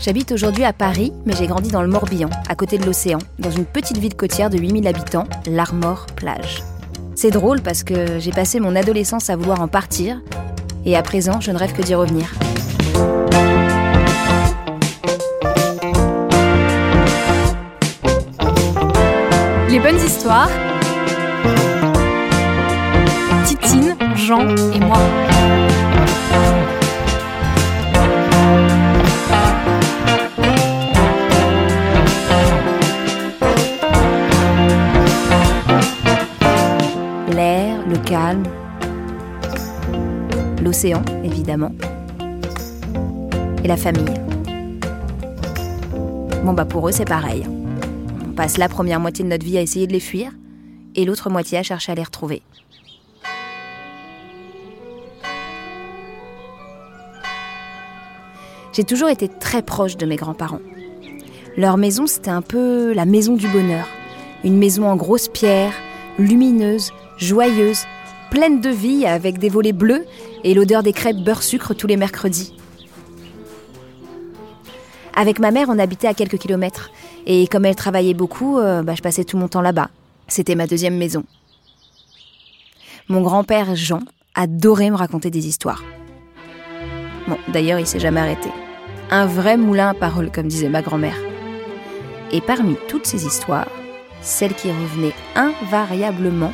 J'habite aujourd'hui à Paris, mais j'ai grandi dans le Morbihan, à côté de l'océan, dans une petite ville côtière de 8000 habitants, l'Armor Plage. C'est drôle parce que j'ai passé mon adolescence à vouloir en partir, et à présent, je ne rêve que d'y revenir. Les bonnes histoires. Titine, Jean et moi. Évidemment, et la famille. Bon, bah pour eux, c'est pareil. On passe la première moitié de notre vie à essayer de les fuir, et l'autre moitié à chercher à les retrouver. J'ai toujours été très proche de mes grands-parents. Leur maison, c'était un peu la maison du bonheur. Une maison en grosse pierre, lumineuse, joyeuse, pleine de vie avec des volets bleus et l'odeur des crêpes beurre-sucre tous les mercredis. Avec ma mère, on habitait à quelques kilomètres. Et comme elle travaillait beaucoup, euh, bah, je passais tout mon temps là-bas. C'était ma deuxième maison. Mon grand-père Jean adorait me raconter des histoires. Bon, d'ailleurs, il s'est jamais arrêté. Un vrai moulin à paroles, comme disait ma grand-mère. Et parmi toutes ces histoires, celle qui revenait invariablement,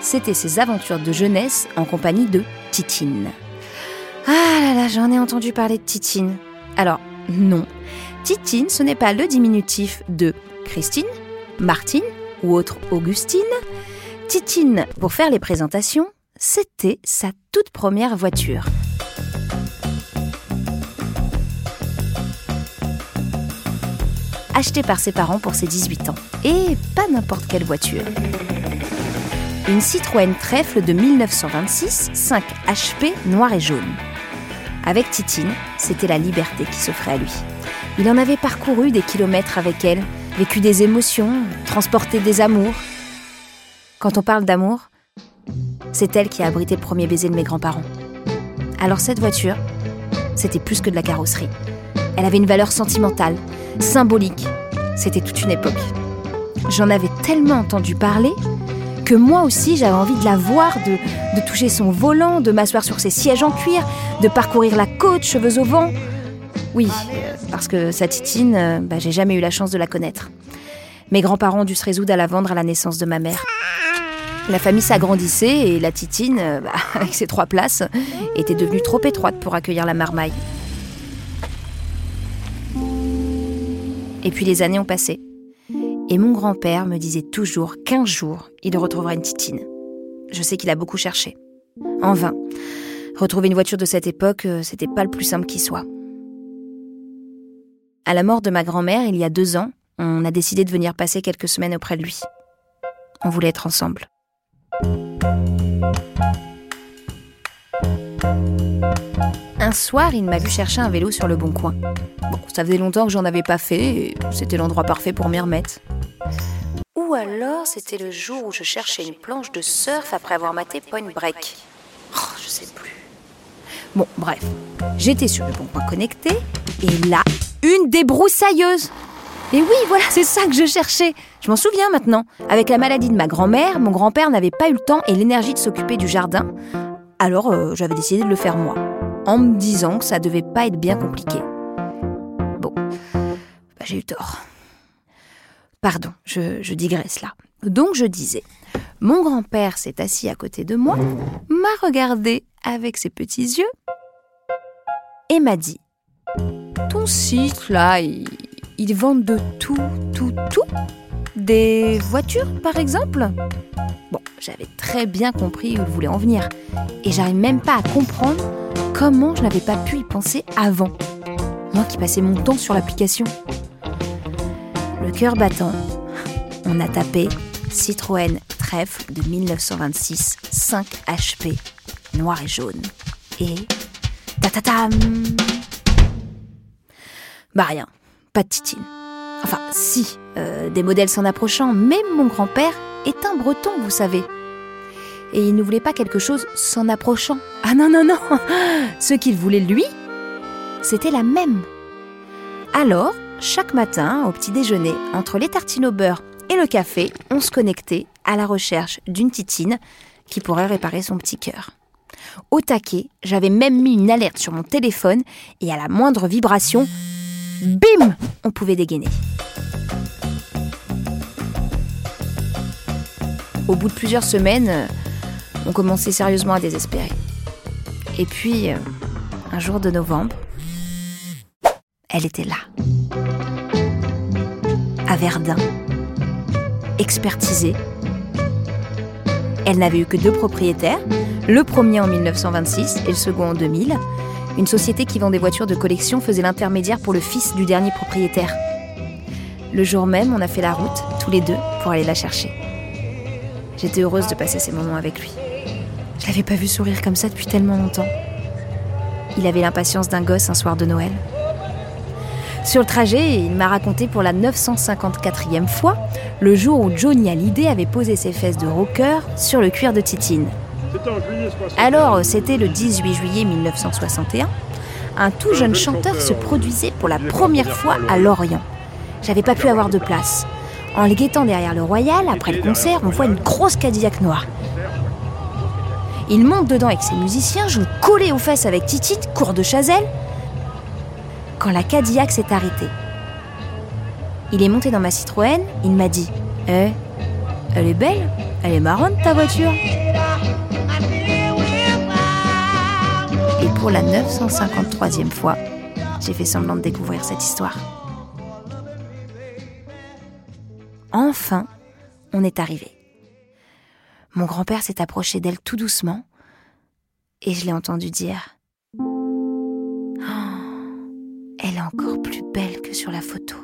c'était ses aventures de jeunesse en compagnie de Titine. Ah là là, j'en ai entendu parler de Titine. Alors, non. Titine, ce n'est pas le diminutif de Christine, Martine ou autre Augustine. Titine, pour faire les présentations, c'était sa toute première voiture. Achetée par ses parents pour ses 18 ans. Et pas n'importe quelle voiture. Une Citroën Trèfle de 1926, 5 HP noir et jaune. Avec Titine, c'était la liberté qui s'offrait à lui. Il en avait parcouru des kilomètres avec elle, vécu des émotions, transporté des amours. Quand on parle d'amour, c'est elle qui a abrité le premier baiser de mes grands-parents. Alors cette voiture, c'était plus que de la carrosserie. Elle avait une valeur sentimentale, symbolique. C'était toute une époque. J'en avais tellement entendu parler que moi aussi j'avais envie de la voir, de, toucher son volant, de m'asseoir sur ses sièges en cuir, de parcourir la côte, cheveux au vent. Oui, euh, parce que sa titine, euh, bah, j'ai jamais eu la chance de la connaître. Mes grands-parents ont dû se résoudre à la vendre à la naissance de ma mère. La famille s'agrandissait et la titine, euh, bah, avec ses trois places, était devenue trop étroite pour accueillir la marmaille. Et puis les années ont passé. Et mon grand-père me disait toujours qu'un jour, il retrouvera une titine. Je sais qu'il a beaucoup cherché. En vain. Retrouver une voiture de cette époque, euh, c'était pas le plus simple qui soit. À la mort de ma grand-mère, il y a deux ans, on a décidé de venir passer quelques semaines auprès de lui. On voulait être ensemble. Un soir, il m'a vu chercher un vélo sur le bon coin. Bon, ça faisait longtemps que j'en avais pas fait et c'était l'endroit parfait pour m'y remettre. Ou alors, c'était le jour où je cherchais une planche de surf après avoir maté Point Break. Oh, je sais plus. Bon, bref. J'étais sur le bon coin connecté et là, une débroussailleuse. Et oui, voilà, c'est ça que je cherchais. Je m'en souviens maintenant. Avec la maladie de ma grand-mère, mon grand-père n'avait pas eu le temps et l'énergie de s'occuper du jardin. Alors, euh, j'avais décidé de le faire moi, en me disant que ça devait pas être bien compliqué. Bon, bah, j'ai eu tort. Pardon, je, digresse là. Donc je disais, mon grand-père s'est assis à côté de moi, m'a regardé avec ses petits yeux et m'a dit Ton site là, il, vendent de tout, tout, tout Des voitures par exemple? Bon, j'avais très bien compris où il voulait en venir. Et j'arrive même pas à comprendre comment je n'avais pas pu y penser avant. Moi qui passais mon temps sur l'application. Le cœur battant, on a tapé Citroën Trèfle de 1926, 5 HP, noir et jaune. Et. Ta-ta-tam Bah rien, pas de titine. Enfin, si, euh, des modèles s'en approchant, mais mon grand-père est un breton, vous savez. Et il ne voulait pas quelque chose s'en approchant. Ah non, non, non Ce qu'il voulait, lui, c'était la même. Alors, chaque matin, au petit déjeuner, entre les tartines au beurre et le café, on se connectait à la recherche d'une titine qui pourrait réparer son petit cœur. Au taquet, j'avais même mis une alerte sur mon téléphone et à la moindre vibration, bim, on pouvait dégainer. Au bout de plusieurs semaines, on commençait sérieusement à désespérer. Et puis, euh, un jour de novembre, elle était là. À Verdun, expertisée. Elle n'avait eu que deux propriétaires, le premier en 1926 et le second en 2000. Une société qui vend des voitures de collection faisait l'intermédiaire pour le fils du dernier propriétaire. Le jour même, on a fait la route, tous les deux, pour aller la chercher. J'étais heureuse de passer ces moments avec lui. Je l'avais pas vu sourire comme ça depuis tellement longtemps. Il avait l'impatience d'un gosse un soir de Noël. Sur le trajet, il m'a raconté pour la 954e fois le jour où Johnny Hallyday avait posé ses fesses de rocker sur le cuir de Titine. Alors, c'était le 18 juillet 1961. Un tout jeune chanteur se produisait pour la première fois à Lorient. J'avais pas pu avoir de place. En les guettant derrière le Royal, après le concert, on voit une grosse Cadillac noire. Il monte dedans avec ses musiciens, joue collé aux fesses avec Titite, cours de Chazelle. Quand la Cadillac s'est arrêtée, il est monté dans ma Citroën, il m'a dit Eh, elle est belle, elle est marronne ta voiture. Et pour la 953e fois, j'ai fait semblant de découvrir cette histoire. Enfin, on est arrivé. Mon grand-père s'est approché d'elle tout doucement et je l'ai entendu dire Oh, Elle est encore plus belle que sur la photo.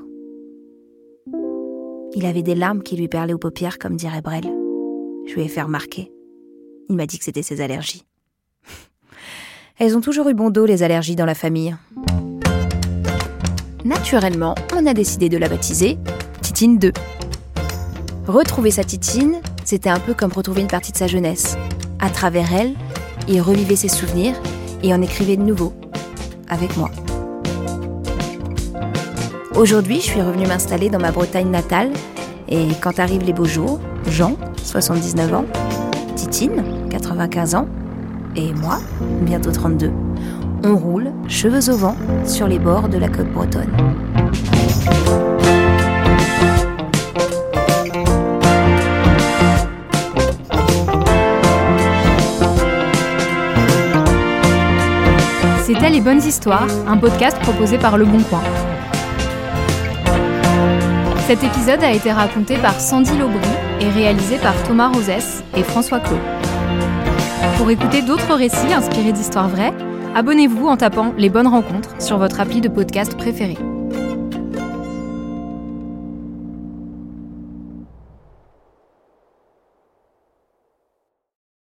Il avait des larmes qui lui perlaient aux paupières, comme dirait Brel. Je lui ai fait remarquer. Il m'a dit que c'était ses allergies. Elles ont toujours eu bon dos, les allergies, dans la famille. Naturellement, on a décidé de la baptiser Titine 2. Retrouver sa Titine, c'était un peu comme retrouver une partie de sa jeunesse. À travers elle, il revivait ses souvenirs et en écrivait de nouveaux, avec moi. Aujourd'hui, je suis revenue m'installer dans ma Bretagne natale et quand arrivent les beaux jours, Jean, 79 ans, Titine, 95 ans, et moi, bientôt 32, on roule, cheveux au vent, sur les bords de la côte bretonne. Les Bonnes Histoires, un podcast proposé par Le Bon Coin. Cet épisode a été raconté par Sandy Laubry et réalisé par Thomas Rosès et François Clos. Pour écouter d'autres récits inspirés d'histoires vraies, abonnez-vous en tapant Les Bonnes Rencontres sur votre appli de podcast préféré.